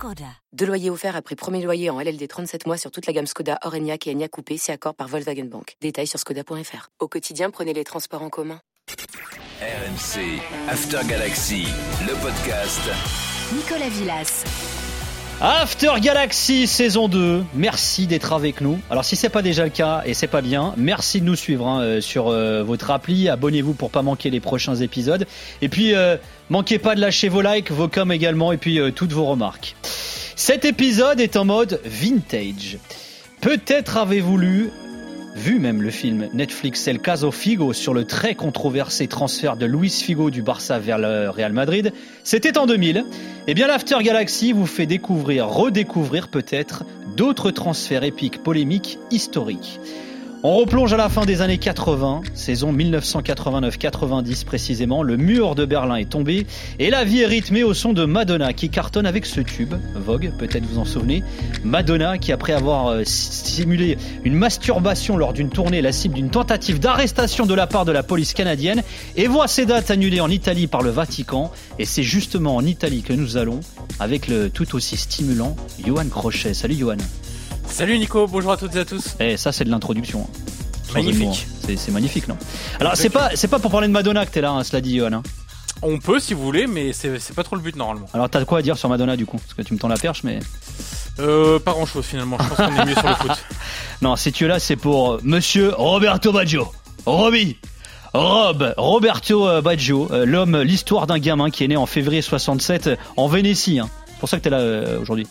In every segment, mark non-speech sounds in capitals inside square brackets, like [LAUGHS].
Skoda. Deux loyers offerts après premier loyer en LLD 37 mois sur toute la gamme Skoda, Orenia et Enya Coupé, c'est accord par Volkswagen Bank. Détails sur skoda.fr. Au quotidien, prenez les transports en commun. RMC, After Galaxy, le podcast. Nicolas Villas. After Galaxy saison 2, merci d'être avec nous. Alors si c'est pas déjà le cas et c'est pas bien, merci de nous suivre hein, euh, sur euh, votre appli, abonnez-vous pour pas manquer les prochains épisodes. Et puis euh, manquez pas de lâcher vos likes, vos coms également et puis toutes vos remarques. Cet épisode est en mode vintage. Peut-être avez-vous lu vu même le film Netflix El Caso Figo sur le très controversé transfert de Luis Figo du Barça vers le Real Madrid, c'était en 2000. Eh bien l'After Galaxy vous fait découvrir, redécouvrir peut-être d'autres transferts épiques, polémiques, historiques. On replonge à la fin des années 80, saison 1989-90 précisément, le mur de Berlin est tombé et la vie est rythmée au son de Madonna qui cartonne avec ce tube, Vogue, peut-être vous en souvenez, Madonna qui après avoir euh, simulé une masturbation lors d'une tournée la cible d'une tentative d'arrestation de la part de la police canadienne et voit ses dates annulées en Italie par le Vatican et c'est justement en Italie que nous allons avec le tout aussi stimulant Johan Crochet. Salut Johan. Salut Nico, bonjour à toutes et à tous. Eh, ça c'est de l'introduction. Magnifique. C'est magnifique, non Alors c'est pas c'est pas pour parler de Madonna que t'es là, hein, cela dit, Johan. Hein. On peut si vous voulez, mais c'est pas trop le but normalement. Alors t'as quoi à dire sur Madonna du coup? Parce que tu me tends la perche, mais. Euh, pas grand chose finalement. Je pense qu'on est mieux sur le foot. [LAUGHS] Non, si tu es là, c'est pour euh, Monsieur Roberto Baggio. Roby. Rob, Roberto euh, Baggio, euh, l'homme, l'histoire d'un gamin qui est né en février 67 en Vénétie. Hein. C'est pour ça que t'es là aujourd'hui.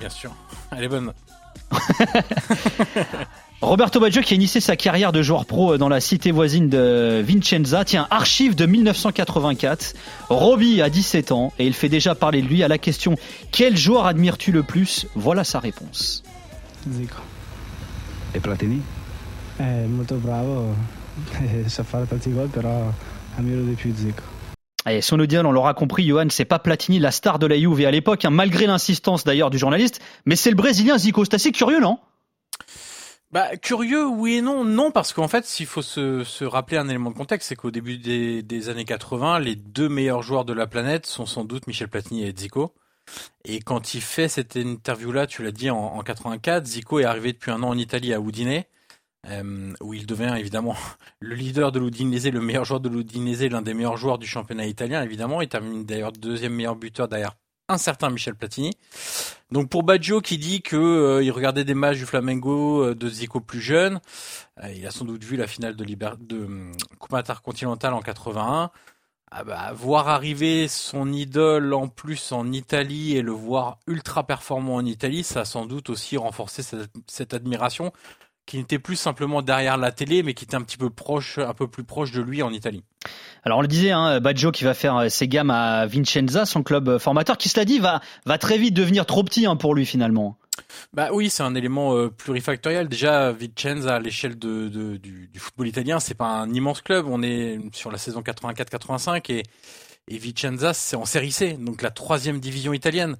Bien sûr. Elle est bonne. [LAUGHS] Roberto Baggio qui a initié sa carrière de joueur pro dans la cité voisine de Vincenza. Tiens, archive de 1984. Roby a 17 ans et il fait déjà parler de lui à la question Quel joueur admires-tu le plus? Voilà sa réponse. Zico. Et Platini? È molto bravo, [LAUGHS] sa fare tanti gol, però ammiro di più Zico. Et son audience, on l'aura compris, Johan, c'est pas Platini, la star de la Juve. À l'époque, hein, malgré l'insistance d'ailleurs du journaliste, mais c'est le Brésilien Zico. C'est assez curieux, non? Bah curieux oui et non. Non parce qu'en fait s'il faut se, se, rappeler un élément de contexte c'est qu'au début des, des, années 80 les deux meilleurs joueurs de la planète sont sans doute Michel Platini et Zico. Et quand il fait cette interview là tu l'as dit en, en 84 Zico est arrivé depuis un an en Italie à Udine euh, où il devient évidemment [LAUGHS] le leader de l'Udinese, le meilleur joueur de l'Udinese, l'un des meilleurs joueurs du championnat italien évidemment. Il termine d'ailleurs deuxième meilleur buteur derrière un certain Michel Platini. Donc pour Baggio qui dit que euh, regardait des matchs du Flamengo euh, de Zico plus jeune, il a sans doute vu la finale de, Liber de Coupe intercontinentale en 81. Ah bah, voir arriver son idole en plus en Italie et le voir ultra performant en Italie, ça a sans doute aussi renforcé cette admiration qui n'était plus simplement derrière la télé, mais qui était un petit peu proche, un peu plus proche de lui en Italie. Alors on le disait, hein, Baggio qui va faire euh, ses gammes à Vincenza, son club euh, formateur, qui cela dit va va très vite devenir trop petit hein, pour lui finalement. Bah oui, c'est un élément euh, plurifactoriel. Déjà, Vicenza à l'échelle de, du, du, football italien, c'est pas un immense club. On est sur la saison 84-85 et et Vicenza c'est en série C, donc la troisième division italienne.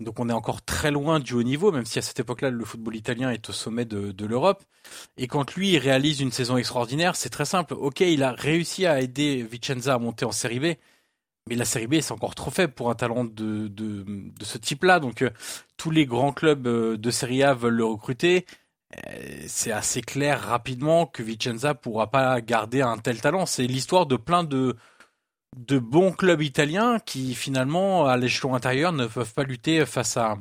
Donc on est encore très loin du haut niveau, même si à cette époque-là, le football italien est au sommet de, de l'Europe. Et quand lui, il réalise une saison extraordinaire, c'est très simple. Ok, il a réussi à aider Vicenza à monter en série B, mais la série B, c'est encore trop faible pour un talent de, de, ce type-là. Donc euh, tous les grands clubs euh, de série A veulent le recruter. Euh, c'est assez clair rapidement que Vicenza pourra pas garder un tel talent. C'est l'histoire de plein de de bons clubs italiens qui finalement à l'échelon intérieur ne peuvent pas lutter face à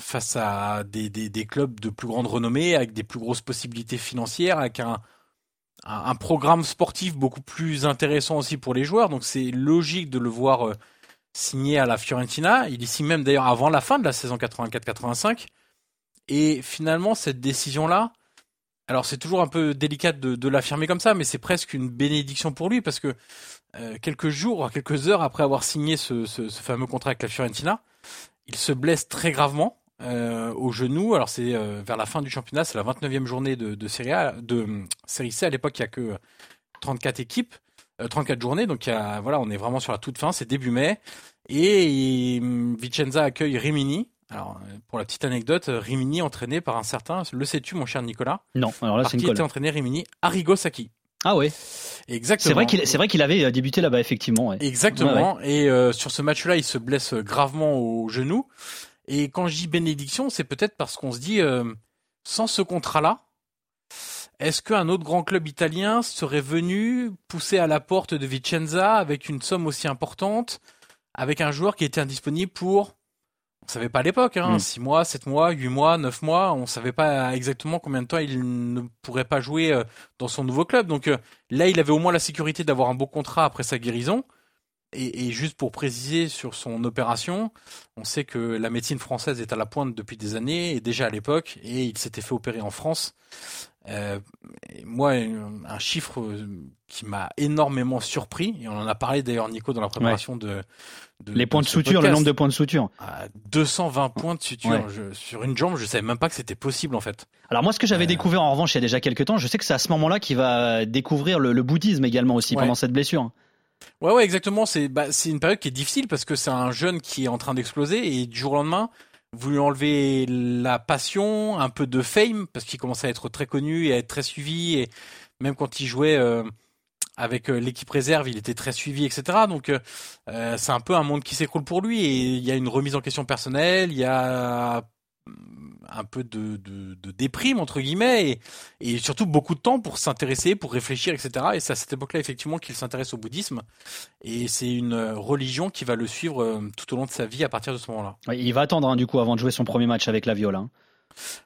face à des, des, clubs de plus grande renommée avec des plus grosses possibilités financières avec un, un, programme sportif beaucoup plus intéressant aussi pour les joueurs. Donc c'est logique de le voir euh, signer à la Fiorentina. Il y signe même d'ailleurs avant la fin de la saison 84-85 et finalement cette décision là alors c'est toujours un peu délicat de l'affirmer comme ça, mais c'est presque une bénédiction pour lui parce que euh, quelques jours, quelques heures après avoir signé ce, ce, ce, fameux contrat avec la Fiorentina, il se blesse très gravement euh, au genou. Alors c'est euh, vers la fin du championnat, c'est la 29e journée de, de Serie A, de Série C. À l'époque, il y a que 34 équipes, 34 journées. Donc voilà, on est vraiment sur la toute fin. C'est début mai et, Vicenza accueille Rimini. Alors, pour la petite anecdote, Rimini entraîné par un certain, le sais-tu, mon cher Nicolas? Non, alors là, c'est Qui était entraîné Rimini? Arrigo Sacchi. Ah ouais. Exactement. C'est vrai qu'il c'est vrai qu'il avait euh, débuté là-bas effectivement. Exactement. Et euh, sur ce match-là, il se blesse gravement au genou. Et quand je dis bénédiction, c'est peut-être parce qu'on se dit euh, sans ce contrat-là, est-ce qu'un autre grand club italien serait venu pousser à la porte de Vicenza avec une somme aussi importante, avec un joueur qui était indisponible pour savait pas à l'époque, hein, 6 mm. mois, 7 mois, 8 mois, 9 mois, on savait pas exactement combien de temps il ne pourrait pas jouer euh, dans son nouveau club. Donc euh, là, il avait au moins la sécurité d'avoir un beau contrat après sa guérison. Et, et, juste pour préciser sur son opération, on sait que la médecine française est à la pointe depuis des années, et déjà à l'époque, et il s'était fait opérer en France. Euh, moi, un chiffre qui m'a énormément surpris, et on en a parlé d'ailleurs Nico dans la préparation de, de, les points de, suture, le nombre de points de suture. 220 points de suture sur une jambe, je savais même pas que c'était possible en fait. Alors moi, ce que j'avais euh. découvert en revanche il y a déjà quelques temps, je sais que c'est à ce moment-là qu'il va découvrir le, le, bouddhisme également aussi pendant cette blessure. Ouais, ouais, exactement. C'est bah, c'est une période qui est difficile parce que c'est un jeune qui est en train d'exploser et du jour au lendemain, vous lui enlevez la passion, un peu de fame parce qu'il commençait à être très connu et à être très suivi et même quand il jouait euh, avec euh, l'équipe réserve, il était très suivi, etc. Donc euh, c'est un peu un monde qui s'écroule pour lui et il y a une remise en question personnelle, il y a un peu de, de, déprime entre guillemets et, surtout beaucoup de temps pour s'intéresser, pour réfléchir, etc. Et c'est à cette époque-là effectivement qu'il s'intéresse au bouddhisme et c'est une religion qui va le suivre euh, tout au long de sa vie à partir de ce moment-là. il va attendre hein, du coup avant de jouer son premier match avec la Viola. Hein.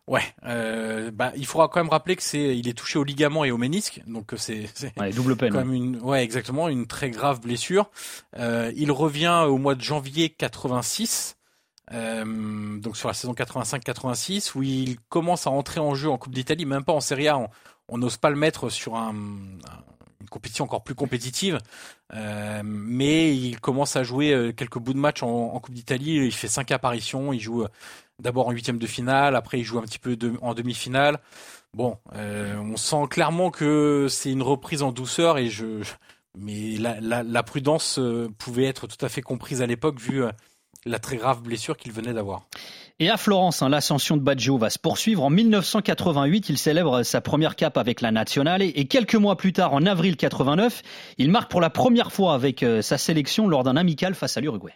Ouais, euh, bah il faudra quand même rappeler que c'est il est touché au ligament et au ménisque, donc c'est ouais, double peine. Une ouais exactement une très grave blessure. Euh, il revient au mois de janvier 86 euh, donc sur la saison 85-86, où il commence à entrer en jeu en Coupe d'Italie, même pas en Serie A, on n'ose pas le mettre sur un, une compétition encore plus compétitive, euh, mais il commence à jouer euh, quelques bouts de match en, en Coupe d'Italie, il fait cinq apparitions, il joue d'abord en huitième de finale, après il joue un petit peu en demi-finale. Bon, euh, on sent clairement que c'est une reprise en douceur et je, mais la, prudence pouvait être tout à fait comprise à l'époque vu la très grave blessure qu'il venait d'avoir. Et à Florence, hein, l'ascension de Baggio va se poursuivre. En 1988, il célèbre sa première cape avec la Nazionale et quelques mois plus tard, en avril 89, il marque pour la première fois avec euh, sa sélection lors d'un amical face à l'Uruguay.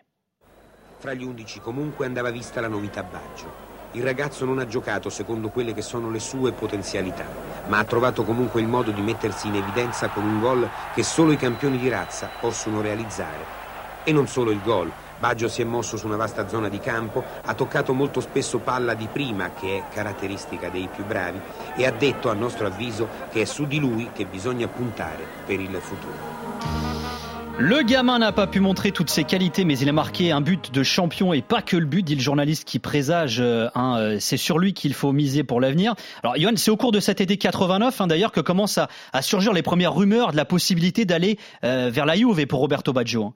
Fra gli undici comunque andava vista la novità Baggio. Il ragazzo non ha giocato secondo quelle che sono le sue potenzialità, ma ha trovato comunque il modo di mettersi in evidenza con un gol che solo i campioni di razza possono realizzare. E non solo il gol, Baggio si è mosso su una vasta zona di campo, ha toccato molto spesso palla di prima, che è caratteristica dei più bravi, e ha detto, a nostro avviso, che è su di lui che bisogna puntare per il futuro. Le gamin n'a pas pu montrer toutes ses qualités, mais il a marqué un but de champion et pas que le but, dit le journaliste qui présage, hein, c'est sur lui qu'il faut miser pour l'avenir. Alors, Johan, c'est au cours de cet été 89, hein, d'ailleurs, que commencent à, à, surgir les premières rumeurs de la possibilité d'aller euh, vers la Juve pour Roberto Baggio. Hein.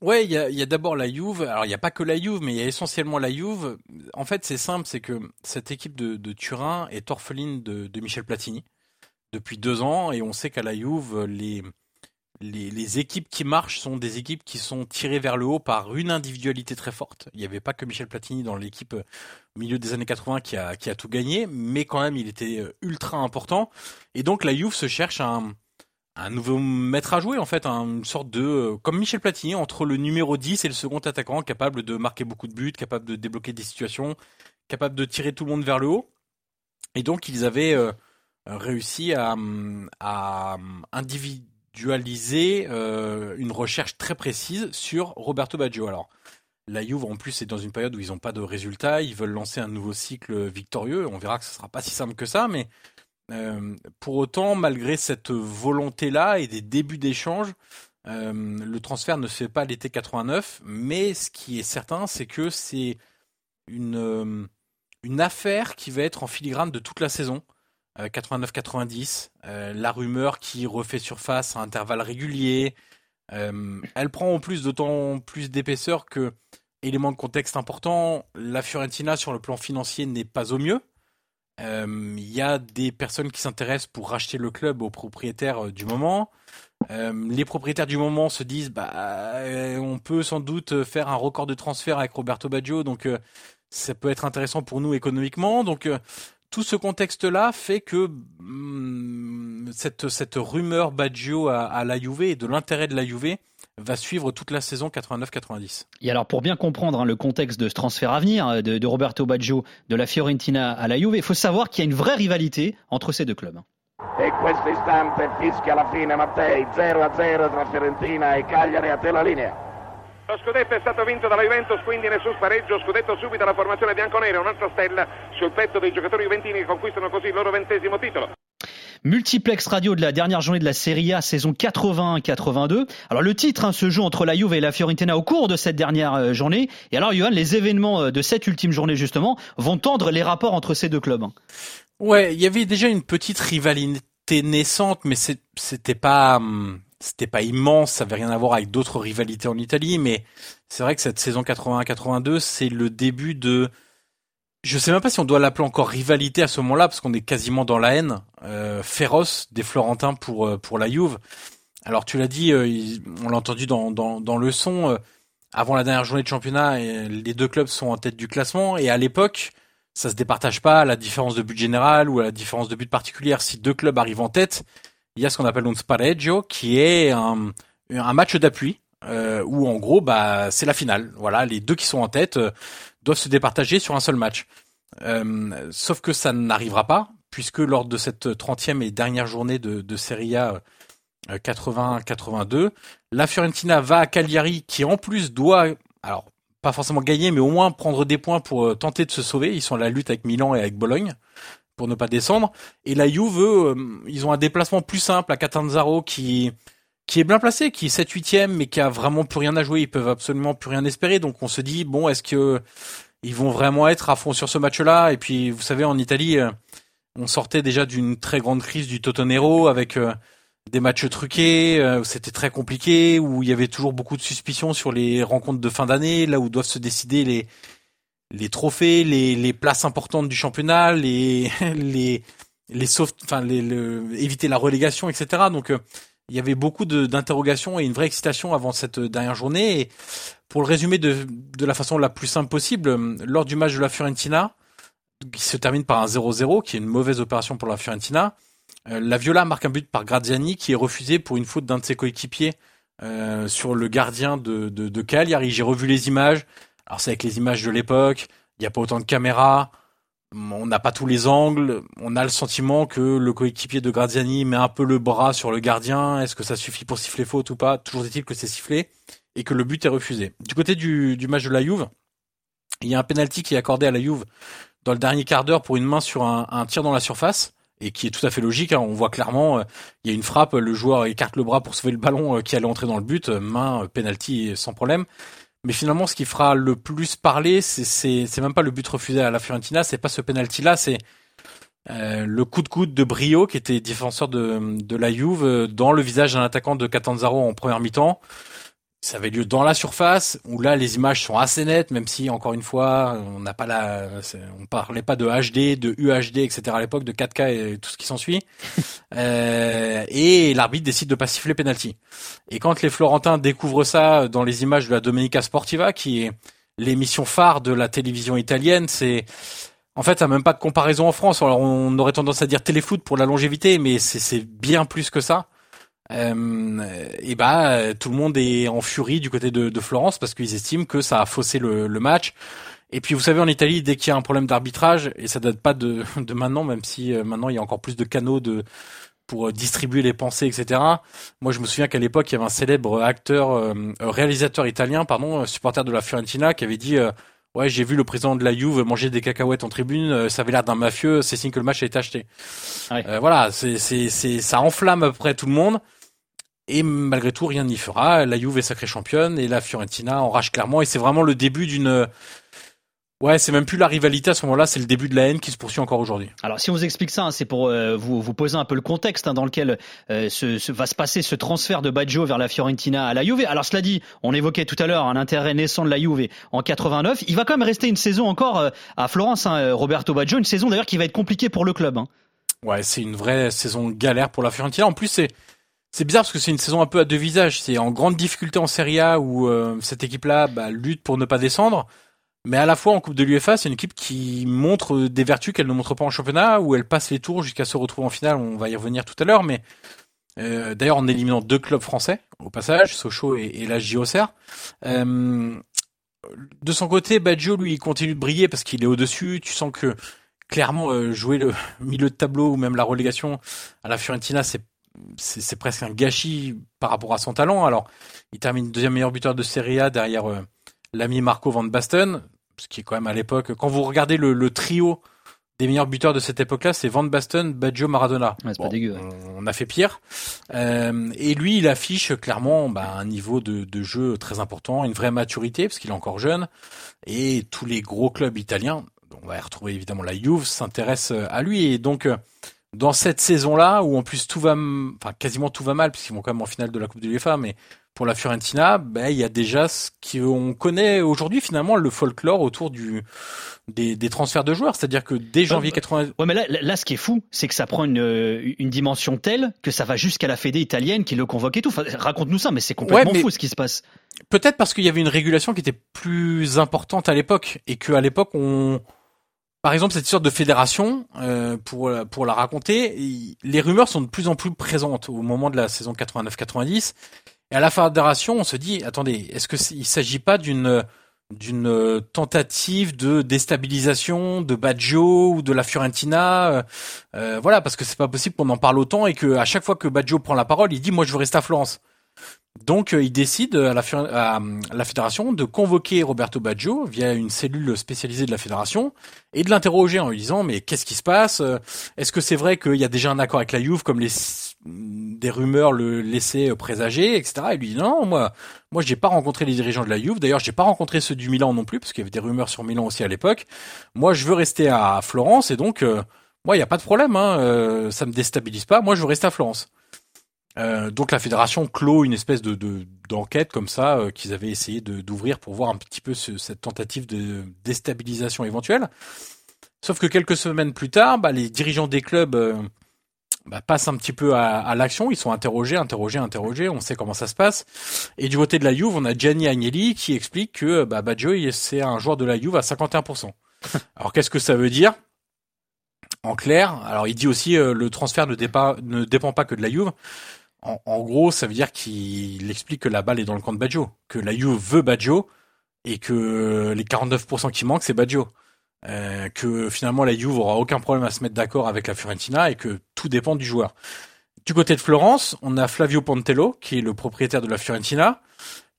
Ouais, il y a, d'abord la Juve. Alors il n'y a pas que la Juve, mais il y a essentiellement la Juve. En fait, c'est simple, c'est que cette équipe de, de, Turin est orpheline de, de, Michel Platini depuis deux ans, et on sait qu'à la Juve, les, les, équipes qui marchent sont des équipes qui sont tirées vers le haut par une individualité très forte. Il n'y avait pas que Michel Platini dans l'équipe euh, au milieu des années 80 qui a, tout gagné, mais quand même il était euh, ultra important. Et donc la Juve se cherche un nouveau maître à jouer en fait, une sorte de euh, comme Michel Platini entre le numéro 10 et le second attaquant, capable de marquer beaucoup de buts, capable de débloquer des situations, capable de tirer tout le monde vers le haut. Et donc ils avaient euh, réussi à, à individualiser euh, une recherche très précise sur Roberto Baggio. Alors la Juve en plus est dans une période où ils n'ont pas de résultats, ils veulent lancer un nouveau cycle victorieux. On verra que ce sera pas si simple que ça, mais euh, pour autant, malgré cette volonté-là et des débuts d'échange, euh, le transfert ne se fait pas l'été 89, mais ce qui est certain, c'est que c'est une, une affaire qui va être en filigrane de toute la saison. 89-90, la rumeur qui refait surface à intervalles réguliers. elle prend en plus d'autant plus d'épaisseur que, élément de contexte important, la Fiorentina sur le plan financier n'est pas au mieux. Il y a des personnes qui s'intéressent pour racheter le club aux propriétaires du moment. les propriétaires du moment se disent bah on peut sans doute faire un record de transfert avec Roberto Baggio donc ça peut être intéressant pour nous économiquement donc tout ce contexte-là fait que hum, cette, cette rumeur Baggio à, à, la Juve et de l'intérêt de la Juve va suivre toute la saison 89-90. Et alors pour bien comprendre hein, le contexte de ce transfert à venir euh, de, de, Roberto Baggio de la Fiorentina à la Juve, il faut savoir qu'il y a une vraie rivalité entre ces deux clubs. E questo istante fischia la fine Mattei 0 a 0 tra Fiorentina e Cagliari a te la linea. Lo scudetto è stato vinto dalla Juventus, quindi nessun spareggio, scudetto subito alla formazione bianconera, un'altra stella sul petto dei giocatori juventini che conquistano così il loro ventesimo titolo. Multiplex radio de la dernière journée de la Serie A saison 81-82. Alors le titre hein, se joue entre la Juve et la Fiorentina au cours de cette dernière euh, journée. Et alors Johan, les événements euh, de cette ultime journée justement vont tendre les rapports entre ces deux clubs. Hein? Ouais, il y avait déjà une petite rivalité naissante, mais c'était pas hum, c'était pas immense, ça avait rien à voir avec d'autres rivalités en Italie, mais c'est vrai que cette saison 81-82, c'est le début de, je sais même pas si on doit l'appeler encore rivalité à ce moment-là, parce qu'on est quasiment dans la haine euh, féroce des Florentins pour euh, pour la Juve. Alors tu l'as dit, euh, on l'a entendu dans, dans, dans le son, euh, avant la dernière journée de championnat, les deux clubs sont en tête du classement, et à l'époque, ça se départage pas à la différence de but général ou à la différence de but particulière. Si deux clubs arrivent en tête, il y a ce qu'on appelle un spareggio, qui est un, un match d'appui, euh, où en gros, bah, c'est la finale. Voilà, les deux qui sont en tête euh, doivent se départager sur un seul match. Euh, sauf que ça n'arrivera pas, puisque lors de cette 30e et dernière journée de, de Serie A 80-82, euh, la Fiorentina va à Cagliari, qui en plus doit, alors pas forcément gagner, mais au moins prendre des points pour euh, tenter de se sauver. Ils sont à la lutte avec Milan et avec Bologne pour ne pas descendre. Et la Juve, eux, ils ont un déplacement plus simple à Catanzaro qui qui est bien placé, qui est 7 8 mais qui a vraiment plus rien à jouer. Ils peuvent absolument plus rien espérer. Donc on se dit bon, est-ce que ils vont vraiment être à fond sur ce match-là? Et puis vous savez, en Italie, euh, on sortait déjà d'une très grande crise du Totonero avec euh, des matchs truqués, euh, où c'était très compliqué, où il y avait toujours beaucoup de suspicions sur les rencontres de fin d'année, là où doivent se décider les les trophées, les, places importantes du championnat, les [LAUGHS] les les soft, enfin éviter la relégation, etc. Donc euh, il y avait beaucoup d'interrogations et une vraie excitation avant cette dernière journée. Et pour le résumer de, de la façon la plus simple possible, lors du match de la Fiorentina, qui se termine par un 0-0, qui est une mauvaise opération pour la Fiorentina, euh, la Viola marque un but par Graziani qui est refusé pour une faute d'un de ses coéquipiers euh, sur le gardien de, de, de Cagliari. J'ai revu les images. Alors c'est avec les images de l'époque, il n'y a pas autant de caméras, on n'a pas tous les angles, on a le sentiment que le coéquipier de Graziani met un peu le bras sur le gardien, est-ce que ça suffit pour siffler faute ou pas? Toujours est-il que c'est sifflé et que le but est refusé. Du côté du, match de la Juve, il y a un penalty qui est accordé à la Juve dans le dernier quart d'heure pour une main sur un, tir dans la surface et qui est tout à fait logique. Hein. On voit clairement, euh, il y a une frappe, le joueur écarte le bras pour sauver le ballon euh, qui allait entrer dans le but, main penalty sans problème. Mais finalement, ce qui fera le plus parler, c'est même pas le but refusé à la Fiorentina, c'est pas ce penalty là, c'est euh, le coup de coude de Brio qui était défenseur de de la Juve dans le visage d'un attaquant de Catanzaro en première mi-temps ça avait lieu dans la surface où là les images sont assez nettes même si encore une fois on n'a pas la on parlait pas de HD de UHD etc à l'époque de 4K et tout ce qui s'ensuit [LAUGHS] euh, et l'arbitre décide de pas siffler penalty et quand les Florentins découvrent ça dans les images de la Domenica Sportiva qui est l'émission phare de la télévision italienne c'est en fait, ça n'a même pas de comparaison en France. Alors, on aurait tendance à dire téléfoot pour la longévité, mais c'est bien plus que ça. Euh, et bah tout le monde est en furie du côté de, Florence parce qu'ils estiment que ça a faussé le, match. Et puis vous savez en Italie dès qu'il y a un problème d'arbitrage et ça date pas de, [LAUGHS] maintenant même si euh, maintenant il y a encore plus de canaux de pour euh, distribuer les pensées etc. Moi je me souviens qu'à l'époque il y avait un célèbre acteur euh, réalisateur italien pardon supporter de la Fiorentina qui avait dit Ouais, j'ai vu le président de la Juve manger des cacahuètes en tribune. ça avait l'air d'un mafieux. C'est signe que le match a été acheté. Euh, voilà, c'est c'est c'est ça enflamme à peu près tout le monde. Et malgré tout, rien n'y fera. La Juve est sacrée championne et la Fiorentina enrage clairement. Et c'est vraiment le début d'une Ouais, c'est même plus la rivalité à ce moment-là, c'est le début de la haine qui se poursuit encore aujourd'hui. Alors si on vous explique ça, hein, c'est pour euh, vous, vous poser un peu le contexte hein, dans lequel euh, va se passer ce transfert de Baggio vers la Fiorentina à la Juve. Alors cela dit, on évoquait tout à l'heure un intérêt naissant de la Juve en 89. Il va quand même rester une saison encore euh, à Florence, hein, Roberto Baggio, une saison d'ailleurs qui va être compliquée pour le club. Hein. Ouais, c'est une vraie saison galère pour la Fiorentina. En plus, c'est c'est bizarre parce que c'est une saison un peu à deux visages. C'est en grande difficulté en Serie A où cette équipe-là bah, lutte pour ne pas descendre. Mais à la fois en Coupe de l'UEFA, c'est une équipe qui montre des vertus qu'elle ne montre pas en championnat, où elle passe les tours jusqu'à se retrouver en finale. On va y revenir tout à l'heure, mais euh, d'ailleurs en éliminant deux clubs français au passage, Sochaux et, la JOCR. Euh, de son côté, Baggio lui il continue de briller parce qu'il est au dessus. Tu sens que clairement euh, jouer le [LAUGHS] milieu de tableau ou même la relégation à la Fiorentina, c'est c'est presque un gâchis par rapport à son talent. Alors, il termine deuxième meilleur buteur de Serie A derrière euh, l'ami Marco Van Basten ce qui est quand même à l'époque. Quand vous regardez le, le trio des meilleurs buteurs de cette époque-là, c'est Van Basten, Baggio, Maradona. Ouais, bon, pas dégueu. On a fait pire. Euh, et lui, il affiche clairement bah, un niveau de, de, jeu très important, une vraie maturité parce qu'il est encore jeune. Et tous les gros clubs italiens, on va y retrouver évidemment la Juve, s'intéressent à lui. Et donc, dans cette saison-là, où en plus tout va, enfin quasiment tout va mal, puisqu'ils vont quand même en finale de la Coupe de l'UEFA, mais pour la Fiorentina, ben, il y a déjà ce qu'on connaît aujourd'hui finalement le folklore autour du des, des transferts de joueurs, c'est-à-dire que dès janvier 80. Ouais, mais là, là, ce qui est fou, c'est que ça prend une, une dimension telle que ça va jusqu'à la Fédé italienne qui le convoque et tout. Enfin, Raconte-nous ça, mais c'est complètement ouais, fou ce qui se passe. Peut-être parce qu'il y avait une régulation qui était plus importante à l'époque et qu'à l'époque on par exemple, cette sorte de fédération, euh, pour pour la raconter, les rumeurs sont de plus en plus présentes au moment de la saison 89-90 et à la fédération, on se dit, attendez, est-ce que il s'agit pas d'une d'une tentative de déstabilisation de Baggio ou de la Fiorentina, euh, euh, voilà, parce que c'est pas possible qu'on en parle autant et que à chaque fois que Baggio prend la parole, il dit moi je veux rester à Florence. Donc euh, il décide à la, à la, fédération de convoquer Roberto Baggio via une cellule spécialisée de la fédération et de l'interroger en lui disant mais qu'est-ce qui se passe? Est-ce que c'est vrai qu'il y a déjà un accord avec la Juve comme les des rumeurs le laissaient présager, etc. Et lui dit non, moi, moi, j'ai pas rencontré les dirigeants de la Juve. D'ailleurs, j'ai pas rencontré ceux du Milan non plus, parce qu'il y avait des rumeurs sur Milan aussi à l'époque. Moi, je veux rester à Florence, et donc, euh, moi, il y a pas de problème. Hein, euh, ça me déstabilise pas. Moi, je veux rester à Florence. Euh, donc la fédération clôt une espèce de d'enquête comme ça euh, qu'ils avaient essayé d'ouvrir pour voir un petit peu ce, cette tentative de déstabilisation éventuelle. Sauf que quelques semaines plus tard, bah, les dirigeants des clubs euh, bah, passent un petit peu à, à l'action. Ils sont interrogés, interrogés, interrogés. On sait comment ça se passe. Et du côté de la Juve, on a Gianni Agnelli qui explique que bah, Baggio, c'est un joueur de la Juve à 51%. [LAUGHS] Alors qu'est-ce que ça veut dire? En clair, alors il dit aussi euh, le transfert ne, dépend, ne dépend pas que de la Juve. En, en gros, ça veut dire qu'il explique que la balle est dans le camp de Baggio, que la Juve veut Baggio et que les 49% qui manquent, c'est Baggio. Euh, que finalement la Juve aura aucun problème à se mettre d'accord avec la Fiorentina et que tout dépend du joueur. Du côté de Florence, on a Flavio Pontello, qui est le propriétaire de la Fiorentina,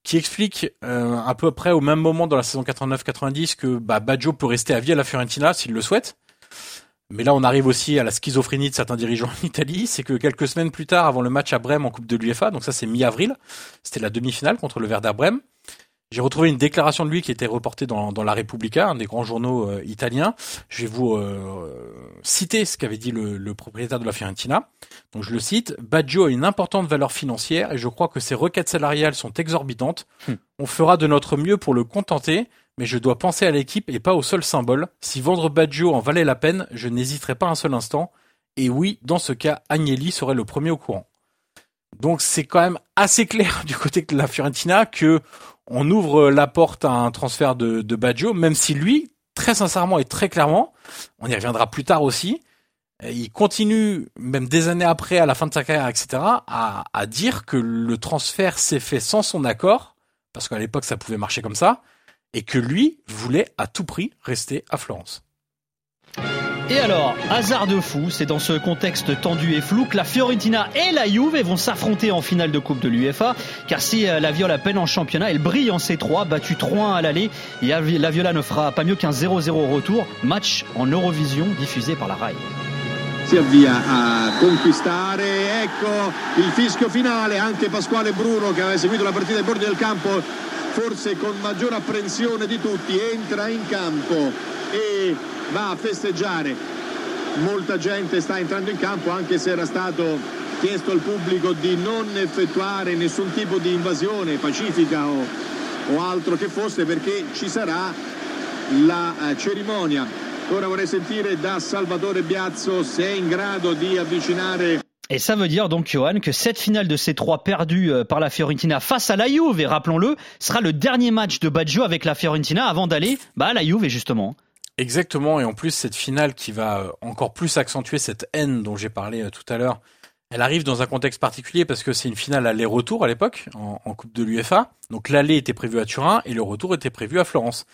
qui explique euh, à peu près au même moment dans la saison 89-90 que bah, Baggio peut rester à vie à la Fiorentina s'il le souhaite. Mais là, on arrive aussi à la schizophrénie de certains dirigeants en Italie. C'est que quelques semaines plus tard, avant le match à Brême en Coupe de l'UEFA, donc ça c'est mi-avril, c'était la demi-finale contre le Werder Brême, j'ai retrouvé une déclaration de lui qui était reportée dans, dans La Repubblica, un des grands journaux euh, italiens. Je vais vous euh, citer ce qu'avait dit le, le, propriétaire de la Fiorentina. Donc je le cite Baggio a une importante valeur financière et je crois que ses requêtes salariales sont exorbitantes. Hmm. On fera de notre mieux pour le contenter, mais je dois penser à l'équipe et pas au seul symbole. Si vendre Baggio en valait la peine, je n'hésiterai pas un seul instant. Et oui, dans ce cas, Agnelli serait le premier au courant. Donc c'est quand même assez clair [LAUGHS] du côté de la Fiorentina que on ouvre la porte à un transfert de, de Baggio, même si lui, très sincèrement et très clairement, on y reviendra plus tard aussi, il continue, même des années après, à la fin de sa carrière, etc., à, à dire que le transfert s'est fait sans son accord, parce qu'à l'époque ça pouvait marcher comme ça, et que lui voulait à tout prix rester à Florence. Et alors, hasard de fou, c'est dans ce contexte tendu et flou que la Fiorentina et la Juve vont s'affronter en finale de Coupe de l'UEFA. Car si la Viola peine en championnat, elle brille en C3, battue 3-1 à l'aller. Et la Viola ne fera pas mieux qu'un 0-0 au retour. Match en Eurovision diffusé par la RAI. Si avvia a conquistare ecco il fischio finale anche Pasquale Bruno che aveva seguito la partita ai bordi del campo forse con maggior apprensione di tutti, entra in campo e va a festeggiare. Molta gente sta entrando in campo anche se era stato chiesto al pubblico di non effettuare nessun tipo di invasione pacifica o, o altro che fosse perché ci sarà la eh, cerimonia. Ora vorrei sentire da Salvatore Biazzo se è in grado di avvicinare Et ça veut dire donc, Johan, que cette finale de ces trois perdus euh, par la Fiorentina face à la Juve, et rappelons-le, sera le dernier match de Baggio avec la Fiorentina avant d'aller bah, à la Juve, justement. Exactement, et en plus cette finale qui va euh, encore plus accentuer cette haine dont j'ai parlé euh, tout à l'heure, elle arrive dans un contexte particulier parce que c'est une finale aller-retour à l'époque, en, en Coupe de l'UFA. Donc l'aller était prévu à Turin et le retour était prévu à Florence.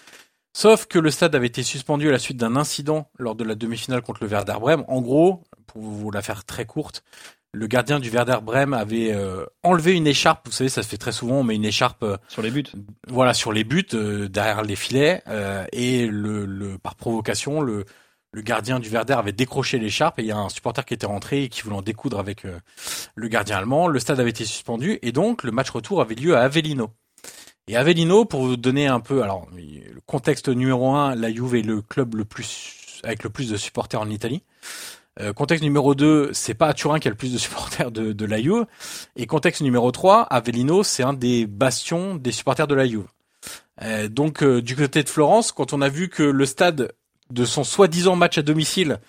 Sauf que le stade avait été suspendu à la suite d'un incident lors de la demi-finale contre le Werder Brême. En gros, pour vous la faire très courte, le gardien du Werder Brême avait euh, enlevé une écharpe. Vous savez, ça se fait très souvent, on met une écharpe euh, sur les buts. Voilà, sur les buts euh, derrière les filets euh, et le, le, par provocation, le, le gardien du Werder avait décroché l'écharpe et il y a un supporter qui était rentré et qui voulait en découdre avec le gardien allemand. Le stade avait été suspendu et donc le match retour avait lieu à Avellino. Et Avellino, pour vous donner un peu, alors contexte numéro un, la Juve est le club le plus avec le plus de supporters en Italie. Euh, contexte numéro 2, c'est pas à Turin qu'il a le plus de supporters de, de la Juve. Et contexte numéro 3, Avellino, c'est un des bastions des supporters de la Juve. Euh, donc euh, du côté de Florence, quand on a vu que le stade de son soi-disant match à domicile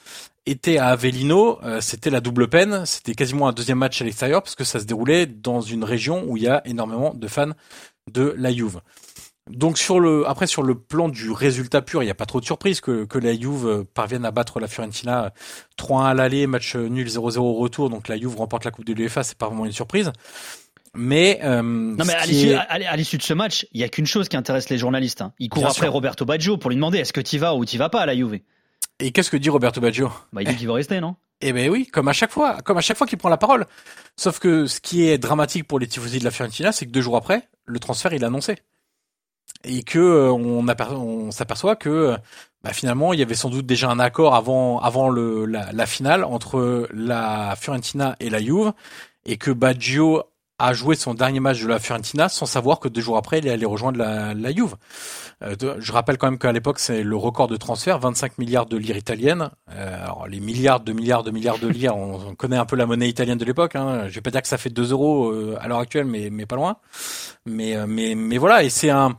était à Avellino, euh, c'était la double peine. C'était quasiment un deuxième match à l'extérieur parce que ça se déroulait dans une région où il y a énormément de fans de la Juve. Donc sur le après sur le plan du résultat pur, il n'y a pas trop de surprise que, que la Juve parvienne à battre la Fiorentina 3-1 à l'aller, match nul 0-0 au retour. Donc la Juve remporte la Coupe de l'UEFA, c'est pas vraiment une surprise. Mais euh, non mais à l'issue, de ce match, il y a qu'une chose qui intéresse les journalistes. Hein. Ils courent Bien après sûr. Roberto Baggio pour lui demander est-ce que tu vas ou tu vas pas à la Juve? Et qu'est-ce que dit Roberto Baggio? Bah il dit qu'il va rester, non? Eh ben oui, comme à chaque fois, comme à chaque fois qu'il prend la parole. Sauf que ce qui est dramatique pour les tifosi de la Fiorentina, c'est que deux jours après, le transfert il est annoncé et que euh, on, s'aperçoit que bah, finalement il y avait sans doute déjà un accord avant avant la, finale entre la Fiorentina et la Juve et que Baggio a joué son dernier match de la Fiorentina sans savoir que deux jours après il allait rejoindre la, la Juve. Euh, je rappelle quand même qu'à l'époque c'est le record de transfert, 25 milliards de lire italiennes. Euh, alors les milliards de milliards de milliards de lire, on, on connaît un peu la monnaie italienne de l'époque. Hein. Je vais pas dire que ça fait 2 euros euh, à l'heure actuelle, mais mais pas loin. Mais mais mais voilà et c'est un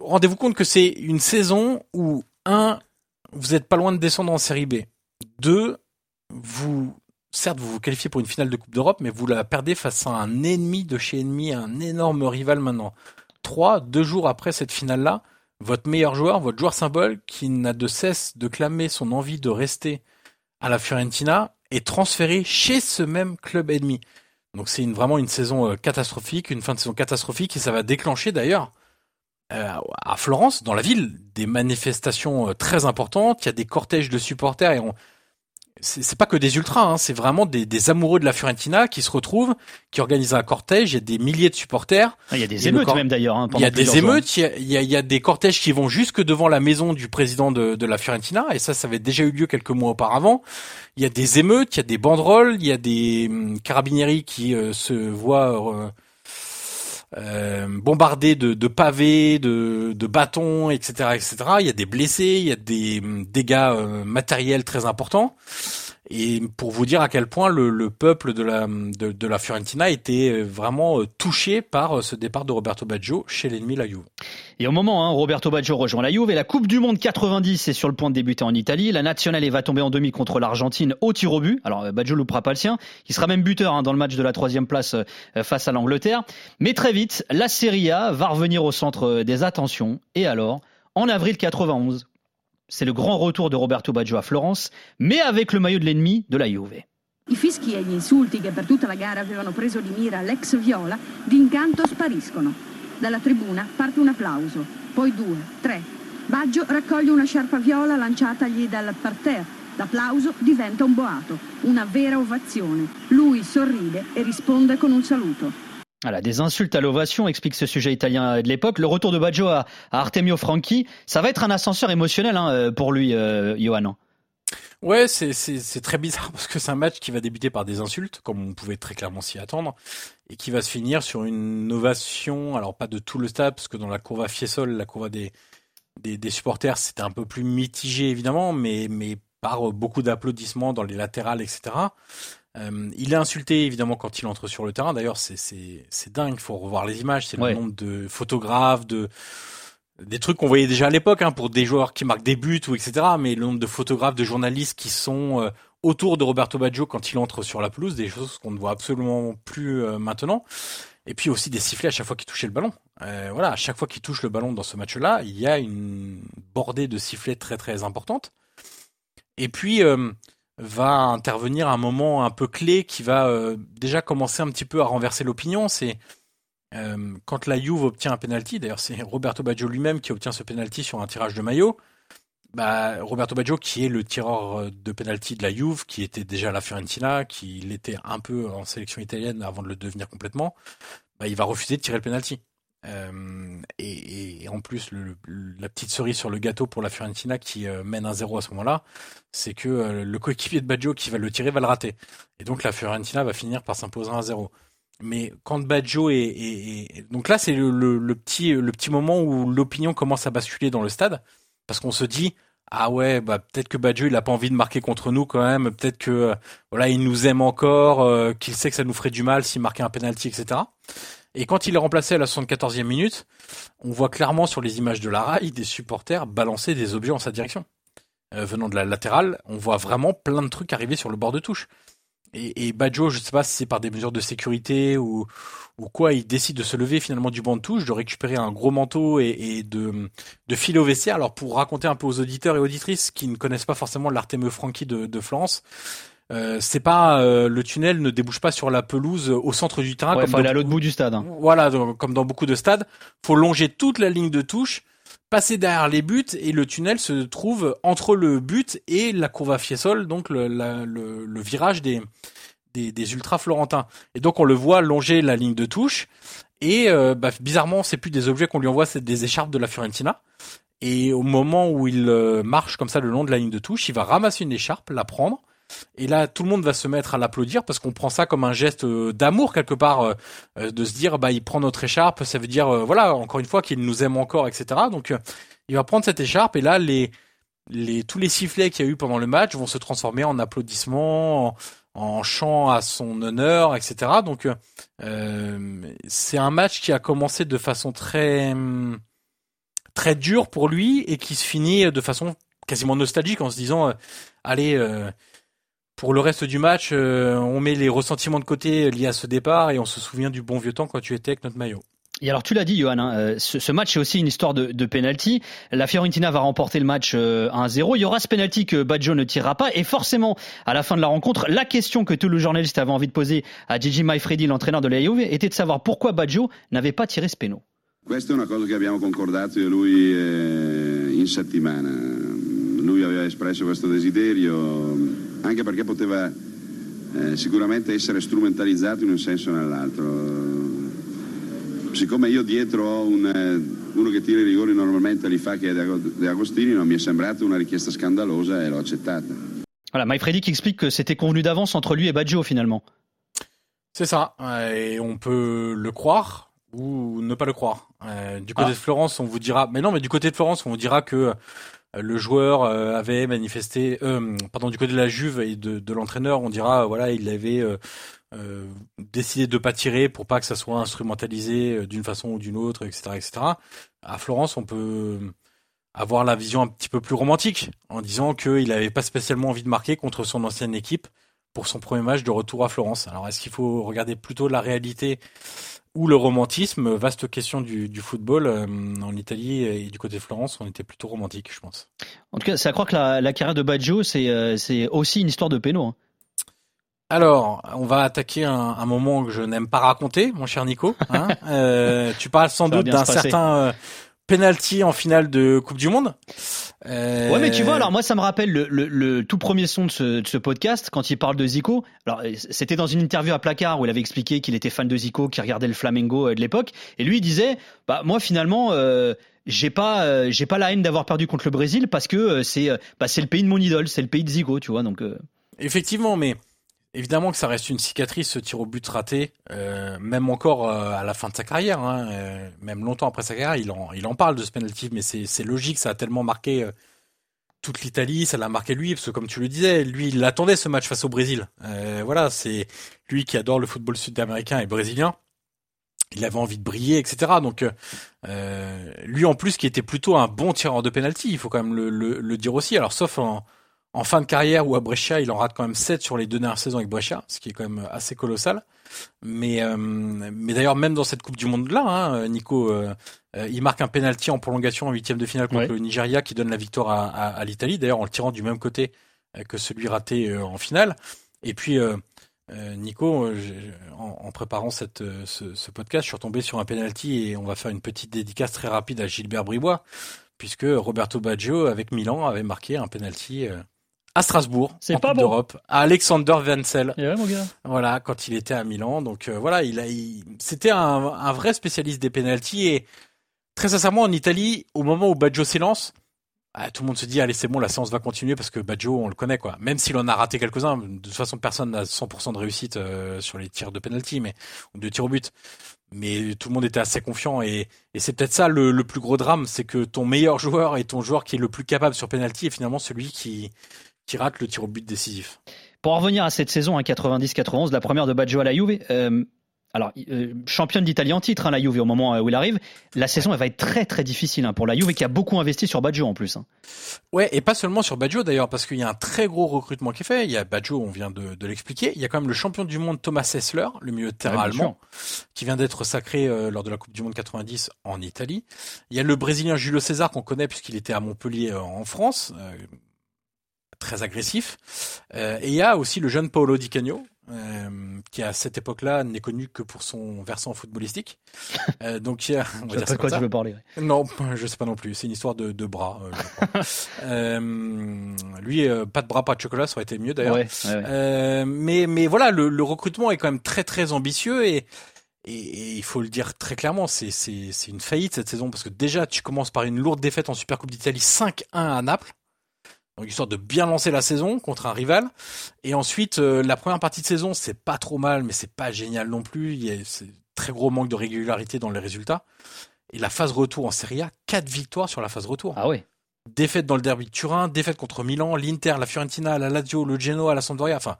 rendez-vous compte que c'est une saison où, un, vous êtes pas loin de descendre en série B. Deux, vous, certes, vous vous qualifiez pour une finale de Coupe d'Europe, mais vous la perdez face à un ennemi de chez ennemi, un énorme rival maintenant. Trois, deux jours après cette finale-là, votre meilleur joueur, votre joueur symbole, qui n'a de cesse de clamer son envie de rester à la Fiorentina, est transféré chez ce même club ennemi. Donc c'est vraiment une saison catastrophique, une fin de saison catastrophique, et ça va déclencher d'ailleurs euh, à Florence, dans la ville, des manifestations très importantes. Il y a des cortèges de supporters et on... c'est pas que des ultras, hein, c'est vraiment des, des, amoureux de la Fiorentina qui se retrouvent, qui organisent un cortège. Il y a des milliers de supporters. Ah, il y a des émeutes même d'ailleurs. Hein, il y a des émeutes. Il y a, il, y a, il y a, des cortèges qui vont jusque devant la maison du président de, de, la Fiorentina et ça, ça avait déjà eu lieu quelques mois auparavant. Il y a des émeutes, il y a des banderoles, il y a des carabinieri qui euh, se voient euh, bombardé de, de, pavés, de, de, bâtons, etc., etc. Il y a des blessés, il y a des hum, dégâts euh, matériels très importants. Et pour vous dire à quel point le, le peuple de la, de, la Fiorentina était euh, vraiment touché par ce départ de Roberto Baggio chez l'ennemi la Juve. Et au moment, hein, Roberto Baggio rejoint la Juve et la Coupe du Monde 90 est sur le point de débuter en Italie. La nationale va tomber en demi contre l'Argentine au tir au but. Alors Baggio loupera pas le sien. Il sera même buteur hein, dans le match de la troisième place face à l'Angleterre. Mais très vite, la Serie A va revenir au centre des attentions. Et alors, en avril 91, c'est le grand retour de Roberto Baggio à Florence, mais avec le maillot de l'ennemi de la Juve. I fischi e gli insulti che per tutta la gara avevano preso di mira l'ex Viola, d'incanto spariscono. Dalla tribuna parte un applauso, poi due, tre. Baggio raccoglie una sciarpa viola lanciatagli dal parterre. L'applauso diventa un boato, una vera ovazione. Lui sorride e risponde con un saluto. Voilà, des insultes à l'ovation, explique ce sujet italien de l'époque. Le retour de Baggio à, à, Artemio Franchi, ça va être un ascenseur émotionnel hein, pour lui, euh, Johan. Ouais, c'est c'est très bizarre [LAUGHS] parce que c'est un match qui va débuter par des insultes, comme on pouvait très clairement s'y attendre, et qui va se finir sur une ovation. Alors pas de tout le stade, parce que dans la courva Fiesole, la courva des des, des supporters, c'était un peu plus mitigé évidemment, mais mais par beaucoup d'applaudissements dans les latérales, etc. Euh, il est insulté évidemment quand il entre sur le terrain. D'ailleurs, c'est c'est c'est dingue. Il faut revoir les images. C'est le nombre de photographes, de des trucs qu'on voyait déjà à l'époque hein, pour des joueurs qui marquent des buts ou etc. Mais le nombre de photographes, de journalistes qui sont euh, autour de Roberto Baggio quand il entre sur la pelouse, des choses qu'on ne voit absolument plus euh, maintenant. Et puis aussi des sifflets à chaque fois qu'il touchait le ballon. Voilà, à chaque fois qu'il touche le ballon dans ce match-là, il y a une bordée de sifflets très très importante. Et puis va intervenir un moment un peu clé qui va déjà commencer un petit peu à renverser l'opinion. C'est euh, quand la Juve obtient un penalty, d'ailleurs c'est Roberto Baggio lui-même qui obtient ce penalty sur un tirage de maillot. Bah, Roberto Baggio qui est le tireur de penalty de la Juve, qui était déjà à la Fiorentina, qui l'était un peu en sélection italienne avant de le devenir complètement, bah, il va refuser de tirer le penalty. Euh, et, en plus, la petite cerise sur le gâteau pour la Fiorentina qui euh, mène un zéro à ce moment-là, c'est que euh, le coéquipier de Baggio qui va le tirer va le rater. Et donc la Fiorentina va finir par s'imposer un zéro. Mais quand Baggio est, donc là c'est le, petit moment où l'opinion commence à basculer dans le stade parce qu'on se dit ah ouais bah peut-être que Baggio il a pas envie de marquer contre nous quand même. Peut-être que voilà il nous aime encore qu'il sait que ça nous ferait du mal s'il marquait un penalty etc et quand il est remplacé à la 74e minute on voit clairement sur les images de la rail des supporters balancer des objets en sa direction euh, venant de la latérale on voit vraiment plein de trucs arriver sur le bord de touche et, et Baggio, je sais pas si c'est par des mesures de sécurité ou, quoi, il décide de se lever finalement du banc de touche, de récupérer un gros manteau et, de, filer au vestiaire. Alors pour raconter un peu aux auditeurs et auditrices qui ne connaissent pas forcément l'Artemeux Franchi de, de Florence, euh, c'est pas euh, le tunnel ne débouche pas sur la pelouse au centre du terrain. Ouais, comme aller à l'autre bout du stade. Hein. Voilà, comme dans beaucoup de stades, faut longer toute la ligne de touche passer derrière les buts et le tunnel se trouve entre le but et la courbe Fiesole, donc le, le, le, virage des, des, des ultras florentins. Et donc on le voit longer la ligne de touche et euh, bah, bizarrement c'est plus des objets qu'on lui envoie, c'est des écharpes de la Fiorentina. Et au moment où il euh, marche comme ça le long de la ligne de touche, il va ramasser une écharpe, la prendre et là, tout le monde va se mettre à l'applaudir parce qu'on prend ça comme un geste euh, d'amour quelque part, euh, euh, de se dire bah il prend notre écharpe, ça veut dire voilà encore une fois qu'il nous aime encore, etc. Donc il va prendre cette écharpe et là les les tous les sifflets qu'il y a eu pendant le match vont se transformer en applaudissements, en, en chants à son honneur, etc. Donc c'est un match qui a commencé de façon très très dure pour lui et qui se finit de façon quasiment nostalgique en se disant allez pour le reste du match, euh, on met les ressentiments de côté liés à ce départ et on se souvient du bon vieux temps quand tu étais avec notre maillot. Et alors tu l'as dit, Johan, hein, euh, ce, match est aussi une histoire de, de penalty. La Fiorentina va remporter le match 1-0. Euh, Il y aura ce penalty que Baggio ne tirera pas. Et forcément, à la fin de la rencontre, la question que tous les journalistes avaient envie de poser à Gigi Maifredi, l'entraîneur de la Juve, était de savoir pourquoi Baggio n'avait pas tiré ce péno. Questa è una cosa che abbiamo concordato io e lui eh, in settimana. Lui aveva espresso questo desiderio anche perché poteva eh, sicuramente essere strumentalizzato in un senso o nell'altro. Siccome io dietro ho un, eh, uno che tira i rigori normalmente li fa che è De Agostini, non mi è sembrata una richiesta scandalosa e l'ho accettata. Voilà, Mike Freddy qui explique que c'était convenu d'avance entre lui et Baggio finalement. C'est ça, et on peut le croire ou ne pas le croire. Euh, du côté ah. de Florence, on vous dira, mais non, mais du côté de Florence, on vous dira que euh, le joueur euh, avait manifesté, euh, pardon, du côté de la Juve et de, l'entraîneur, on dira, voilà, il avait euh, décidé de pas tirer pour pas que ça soit instrumentalisé d'une façon ou d'une autre, etc., etc. À Florence, on peut avoir la vision un petit peu plus romantique en disant qu'il n'avait pas spécialement envie de marquer contre son ancienne équipe pour son premier match de retour à Florence. Alors est-ce qu'il faut regarder plutôt la réalité ou le romantisme, vaste question du, du football. Euh, en Italie et du côté de Florence, on était plutôt romantique, je pense. En tout cas, ça croit que la, la carrière de Baggio, c'est euh, c'est aussi une histoire de péno. Hein. Alors, on va attaquer un, un, moment que je n'aime pas raconter, mon cher Nico. Hein [LAUGHS] euh, tu parles sans doute d'un certain penalty en finale de Coupe du Monde. Euh... Ouais, mais tu vois, alors moi, ça me rappelle le, le, le tout premier son de ce, de ce, podcast quand il parle de Zico. Alors, c'était dans une interview à Placard où il avait expliqué qu'il était fan de Zico, qu'il regardait le Flamengo euh, de l'époque, et lui il disait, bah moi finalement. Euh, j'ai pas, euh, j'ai pas la haine d'avoir perdu contre le Brésil parce que euh, c'est, bah, c'est le pays de mon idole, c'est le pays de Zico, tu vois. Donc. Effectivement, mais évidemment que ça reste une cicatrice, ce tir au but raté, même encore à la fin de sa carrière, hein, même longtemps après sa carrière, il en, parle de ce penalty, mais c'est logique, ça a tellement marqué toute l'Italie, ça l'a marqué lui, parce que comme tu le disais, lui, il attendait ce match face au Brésil. voilà, c'est lui qui adore le football sud-américain et brésilien il avait envie de briller, etc. Donc euh, lui en plus qui était plutôt un bon tireur de penalty, il faut quand même le, le, dire aussi. Alors sauf en, en, fin de carrière où à Brescia il en rate quand même 7 sur les deux dernières saisons avec Brescia, ce qui est quand même assez colossal. Mais euh, mais d'ailleurs même dans cette Coupe du Monde là, hein, Nico, euh, il marque un penalty en prolongation en huitième de finale contre le Nigeria qui donne la victoire à, à, à l'Italie. D'ailleurs en le tirant du même côté que celui raté en finale. Et puis euh, Nico, euh, en, préparant cette, euh, ce, podcast, je suis retombé sur un penalty et on va faire une petite dédicace très rapide à Gilbert Bribois, puisque Roberto Baggio avec Milan avait marqué un penalty à Strasbourg, en pas d'Europe, à Alexander Wenzel. Voilà, quand il était à Milan. Donc voilà, il a, c'était un, un, vrai spécialiste des penalties et très sincèrement en Italie, au moment où Baggio s'élance, ah, tout le monde se dit allez c'est bon la séance va continuer parce que Badjo on le connaît quoi. Même s'il en a raté quelques-uns de toute façon personne n'a 100% de réussite euh, sur les tirs de penalty mais ou de tirs au but. Mais tout le monde était assez confiant et, et c'est peut-être ça le, le, plus gros drame c'est que ton meilleur joueur et ton joueur qui est le plus capable sur penalty est finalement celui qui qui rate le tir au but décisif pour revenir à cette saison à 90-91 la première de Badjo à la Juve euh, alors, euh, championne d'Italie en titre, hein, la Juve, au moment euh, où il arrive. La saison, elle va être très très difficile hein, pour la Juve qui a beaucoup investi sur Baggio en plus. Hein. Ouais, et pas seulement sur Baggio d'ailleurs, parce qu'il y a un très gros recrutement qui est fait. Il y a Baggio, on vient de, l'expliquer. Il y a quand même le champion du monde Thomas Hessler, le milieu de terrain allemand, qui vient d'être sacré euh, lors de la Coupe du Monde 90 en Italie. Il y a le Brésilien Julio César qu'on connaît puisqu'il était à Montpellier en France. Très agressif. et il y a aussi le jeune Paolo Di Canio, euh, qui à cette époque-là n'est connu que pour son versant footballistique. [LAUGHS] Euh, donc il y a, on va dire quoi tu veux parler. Non, [LAUGHS] je sais pas non plus. C'est une histoire de, de bras. Euh, [LAUGHS] euh lui, euh, pas de bras, pas de chocolat, ça aurait été mieux d'ailleurs. Ouais, ouais, mais mais voilà, le, le, recrutement est quand même très très ambitieux et et, et il faut le dire très clairement, c'est c'est c'est une faillite cette saison parce que déjà tu commences par une lourde défaite en Supercoupe d'Italie 5-1 à Naples. Donc histoire de bien lancer la saison contre un rival. Et ensuite, euh, la première partie de saison, c'est pas trop mal, mais c'est pas génial non plus. Il y a très gros manque de régularité dans les résultats. Et la phase retour en Serie A, quatre victoires sur la phase retour. Ah oui. Défaite dans le derby de Turin, défaite contre Milan, l'Inter, la Fiorentina, la Lazio, le Genoa, la Sampdoria. Enfin,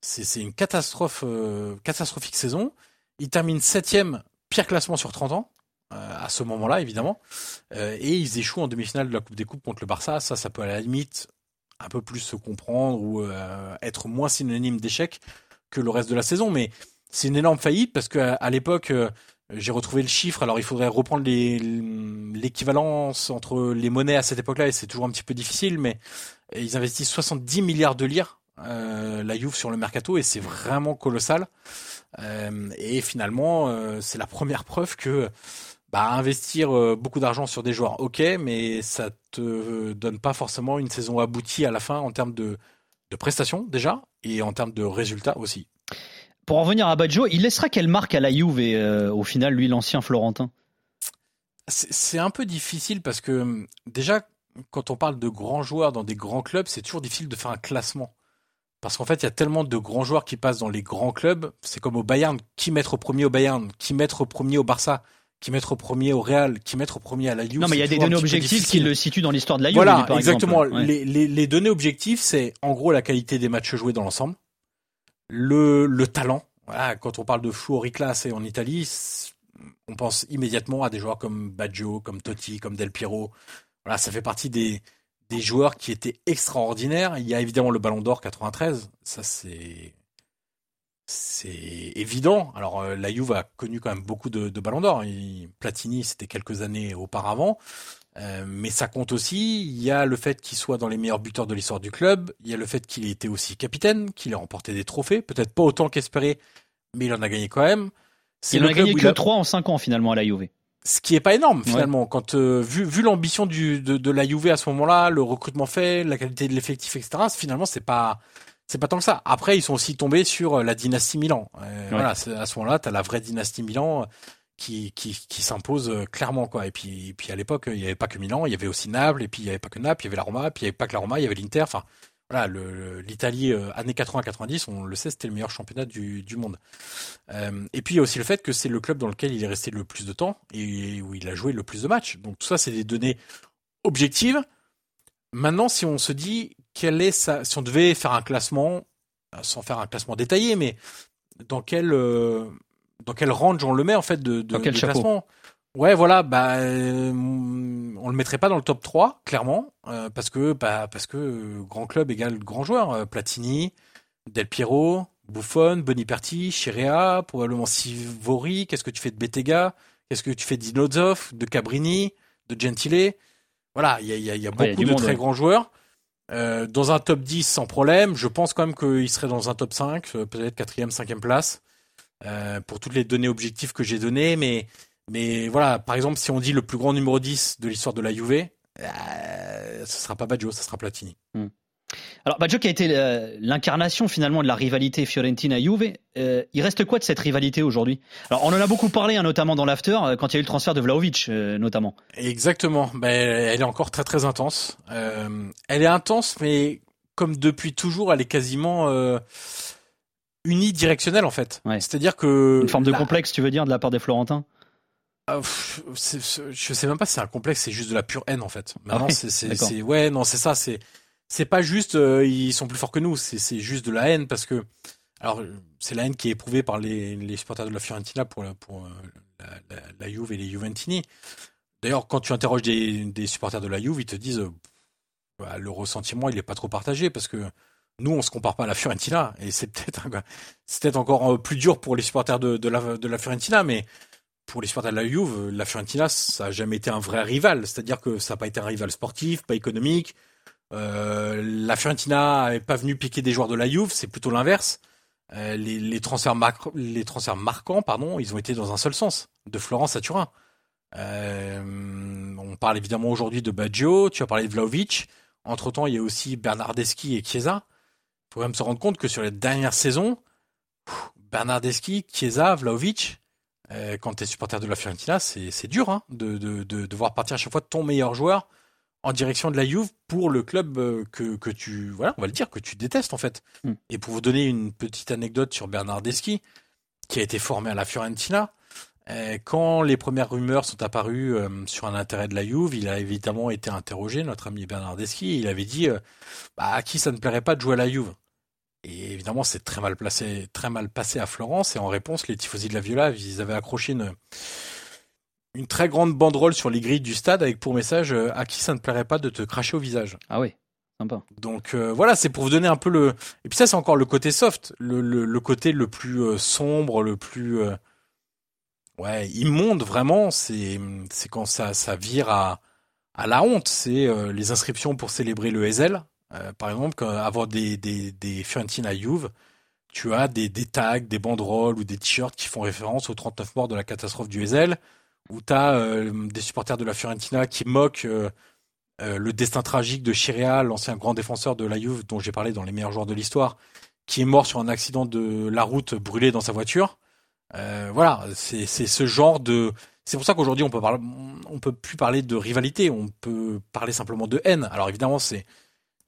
c'est une catastrophe, euh, catastrophique saison. Il termine septième, pire classement sur 30 ans. Euh, à ce moment-là, évidemment. Euh, et ils échouent en demi-finale de la Coupe des Coupes contre le Barça. Ça, ça peut à la limite un peu plus se comprendre ou euh, être moins synonyme d'échec que le reste de la saison. Mais c'est une énorme faillite parce qu'à à, l'époque, j'ai retrouvé le chiffre. Alors, il faudrait reprendre l'équivalence entre les monnaies à cette époque-là et c'est toujours un petit peu difficile. Mais ils investissent 70 milliards de lire la Juve sur le mercato et c'est vraiment colossal. et finalement, c'est la première preuve que bah, investir euh, beaucoup d'argent sur des joueurs, ok, mais ça te donne pas forcément une saison aboutie à la fin en termes de, de prestations déjà et en termes de résultats aussi. Pour en revenir à Baggio, il laissera quelle marque à la Juve et euh, au final, lui, l'ancien Florentin? C'est un peu difficile parce que déjà, quand on parle de grands joueurs dans des grands clubs, c'est toujours difficile de faire un classement. Parce qu'en fait, il y a tellement de grands joueurs qui passent dans les grands clubs. C'est comme au Bayern. Qui mettre au premier au Bayern Qui mettre au premier au Barça? Qui mettre au premier au Real, qui mettre au premier à la Juve. Non, mais il y a des données objectives qui le situent dans l'histoire de la Juve. Voilà, exactement. Les, les, les, données objectives, c'est en gros la qualité des matchs joués dans l'ensemble, le, le talent. Voilà, quand on parle de Fuori classe et en Italie, on pense immédiatement à des joueurs comme Baggio, comme Totti, comme Del Piero. Voilà, ça fait partie des, des joueurs qui étaient extraordinaires. Il y a évidemment le Ballon d'Or 93. Ça, c'est c'est évident. Alors euh, la Juve a connu quand même beaucoup de, de ballons d'or. Platini, c'était quelques années auparavant. Euh, mais ça compte aussi. Il y a le fait qu'il soit dans les meilleurs buteurs de l'histoire du club. Il y a le fait qu'il ait été aussi capitaine, qu'il ait remporté des trophées. Peut-être pas autant qu'espéré, mais il en a gagné quand même. Il en a gagné que 3 en 5 ans finalement à la Juve. Ce qui est pas énorme finalement. Quand euh, vu, vu l'ambition de, de la Juve à ce moment-là, le recrutement fait, la qualité de l'effectif, etc. Finalement, c'est pas c'est pas tant que ça. Après, ils sont aussi tombés sur euh, la dynastie Milan. Euh, Voilà, à ce moment-là, tu as la vraie dynastie Milan qui, qui, qui s'impose euh, clairement quoi. Et puis, et puis à l'époque, il n'y avait pas que Milan, il y avait aussi Naples, et puis il n'y avait pas que Naples, il y avait la Roma, puis il n'y avait pas que la Roma, il y avait l'Inter. Enfin, voilà, l'Italie euh, années 80-90, on le sait, c'était le meilleur championnat du, du monde. Euh, et puis il y a aussi le fait que c'est le club dans lequel il est resté le plus de temps et où il a joué le plus de matchs. Donc tout ça, c'est des données objectives. Maintenant, si on se dit quelle est ça, si on devait faire un classement, sans faire un classement détaillé, mais dans quel dans quel range on le met en fait de, de, dans quel de chapeau classement? Ouais, voilà, bah, euh, on le mettrait pas dans le top 3, clairement, euh, parce que, bah, parce que grand club égale grand joueur. Euh, Platini, Del Piero, Buffon, Boniperti, Chirea, probablement Sivori. Qu'est-ce que tu fais de Bettega? Qu'est-ce que tu fais d'Inozov, de Cabrini, de Gentile? Voilà, il y a, y a, y a beaucoup Ouais, il y a du de monde, très ouais. grands joueurs. Euh, dans un top 10 sans problème, je pense quand même qu'il serait dans un top 5, euh, peut-être quatrième, cinquième place, euh, pour toutes les données objectives que j'ai données. Mais, mais voilà, par exemple, si on dit le plus grand numéro 10 de l'histoire de la Juve, ce sera pas Baggio, ce sera Platini. Alors, Baggio qui a été euh, l'incarnation finalement de la rivalité Fiorentina-Juve, euh, il reste quoi de cette rivalité aujourd'hui? Alors, on en a beaucoup parlé, hein, notamment dans l'after, euh, quand il y a eu le transfert de Vlaovic, euh, notamment. Exactement. Ben, elle est encore très très intense. Euh, elle est intense, mais comme depuis toujours, elle est quasiment unidirectionnelle en fait. C'est-à-dire que Une forme de la- complexe, tu veux dire, de la part des Florentins? Ah, je sais même pas si c'est un complexe, c'est juste de la pure haine en fait. Maintenant, Ah ouais, c'est- ouais, non, c'est ça, c'est, c'est pas juste, euh, ils sont plus forts que nous, c'est, juste de la haine parce que, alors, c'est la haine qui est éprouvée par les, les supporters de la Fiorentina pour, la- pour euh, la, Juve et les Juventini. D'ailleurs, quand tu interroges des, des supporters de la Juve, ils te disent, euh, bah, le ressentiment, il est pas trop partagé parce que nous, on se compare pas à la Fiorentina et c'est peut-être, c'est peut-être encore euh, plus dur pour les supporters de, de la, de la Fiorentina, mais pour les supporters de la Juve, la Fiorentina, ça a jamais été un vrai rival. C'est-à-dire que ça n'a pas été un rival sportif, pas économique. Euh, la Fiorentina n'est pas venue piquer des joueurs de la Juve, c'est plutôt l'inverse. Euh, les, transferts marquants, pardon, ils ont été dans un seul sens, de Florence à Turin. Euh, on parle évidemment aujourd'hui de Baggio, tu as parlé de Vlaovic. Entre temps, il y a aussi Bernardeschi et Chiesa. Il faut même se rendre compte que sur les dernières saisons, Bernardeschi, Chiesa, Vlaovic, quand tu es supporter de la Fiorentina, c'est dur hein, de, de voir partir à chaque fois ton meilleur joueur en direction de la Juve pour le club euh, que, que tu, voilà, on va le dire, que tu détestes en fait. Mm. Et pour vous donner une petite anecdote sur Bernardeschi, qui a été formé à la Fiorentina, euh, quand les premières rumeurs sont apparues euh, sur un intérêt de la Juve, il a évidemment été interrogé, notre ami Bernardeschi, il avait dit bah, à qui ça ne plairait pas de jouer à la Juve? Et évidemment, c'est très mal placé, très mal passé à Florence. Et en réponse, les tifosi de la Viola, ils avaient accroché une, une très grande banderole sur les grilles du stade avec pour message euh, à qui ça ne plairait pas de te cracher au visage. Ah oui, sympa. Donc euh, voilà, c'est pour vous donner un peu le. Et puis ça, c'est encore le côté soft, le, le, le côté le plus euh, sombre, le plus ouais immonde vraiment. C'est c'est quand ça ça vire à à la honte. C'est les inscriptions pour célébrer le Hazel. Par exemple, quand, avant des des des Fiorentina Juve, tu as des, des tags, des banderoles ou des t-shirts qui font référence aux 39 morts de la catastrophe du Hazel, où tu as des supporters de la Fiorentina qui moquent euh, euh, le destin tragique de Chirea, l'ancien grand défenseur de la Juve dont j'ai parlé dans les meilleurs joueurs de l'histoire, qui est mort sur un accident de la route brûlé dans sa voiture. Euh, voilà, c'est ce genre de. C'est pour ça qu'aujourd'hui on peut parler, on peut plus parler de rivalité, on peut parler simplement de haine. Alors évidemment c'est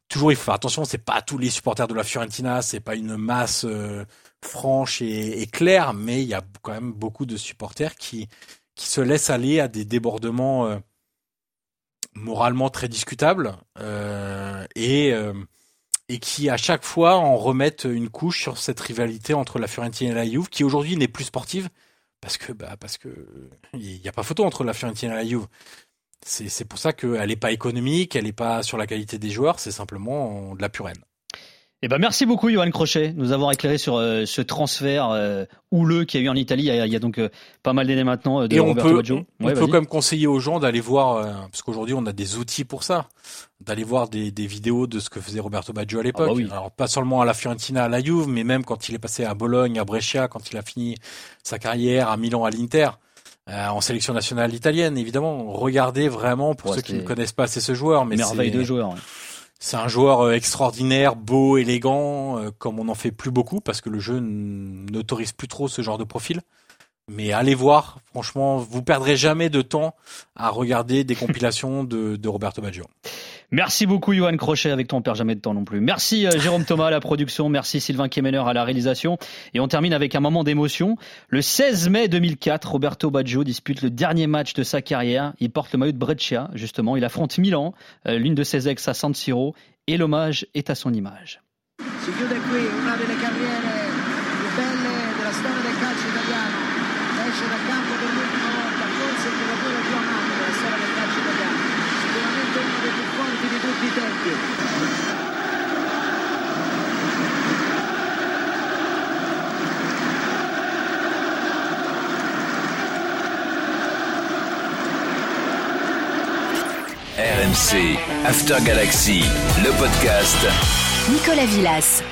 toujours il faut faire attention, c'est pas tous les supporters de la Fiorentina, c'est pas une masse euh, franche et claire, mais il y a quand même beaucoup de supporters qui qui se laissent aller à des débordements euh, moralement très discutables euh, et euh, et qui à chaque fois en remettent une couche sur cette rivalité entre la Fiorentina et la Juve, qui aujourd'hui n'est plus sportive parce que bah parce que il y a pas photo entre la Fiorentina et la Juve. C'est pour ça qu'elle n'est pas économique, elle n'est pas sur la qualité des joueurs, c'est simplement de la pure haine. Eh ben merci beaucoup Johan Crochet nous avoir éclairé sur euh, ce transfert euh, houleux qu'il y a eu en Italie. Il y a, il y a donc euh, pas mal d'années maintenant euh, de Et on Roberto peut, Baggio. on Ouais, peut quand même conseiller aux gens d'aller voir, euh, parce qu'aujourd'hui on a des outils pour ça, d'aller voir des, des vidéos de ce que faisait Roberto Baggio à l'époque. Ah bah oui. Alors pas seulement à la Fiorentina, à la Juve, mais même quand il est passé à Bologne, à Brescia, quand il a fini sa carrière à Milan, à l'Inter, euh, en sélection nationale italienne, évidemment. Regardez vraiment pour Ouais, ceux qui c'est- ne connaissent pas assez ce joueur, mais Merveille c'est- de joueur. ouais. C'est un joueur euh, extraordinaire, beau, élégant, euh, comme on n'en fait plus beaucoup parce que le jeu n'autorise plus trop ce genre de profil. Mais allez voir. Franchement, vous perdrez jamais de temps à regarder des [LAUGHS] compilations de, de Roberto Baggio. Merci beaucoup, Johan Crochet, avec toi on perd jamais de temps non plus. Merci euh, Jérôme Thomas à la production, merci Sylvain Kemener à la réalisation. Et on termine avec un moment d'émotion. Le 16 mai 2004, Roberto Baggio dispute le dernier match de sa carrière. Il porte le maillot de Breccia, justement. Il affronte Milan, euh, l'une de ses ex à San Siro, et l'hommage est à son image. Si chiude qui una delle carriere RMC After Galaxy, le podcast. Nicolas Villas.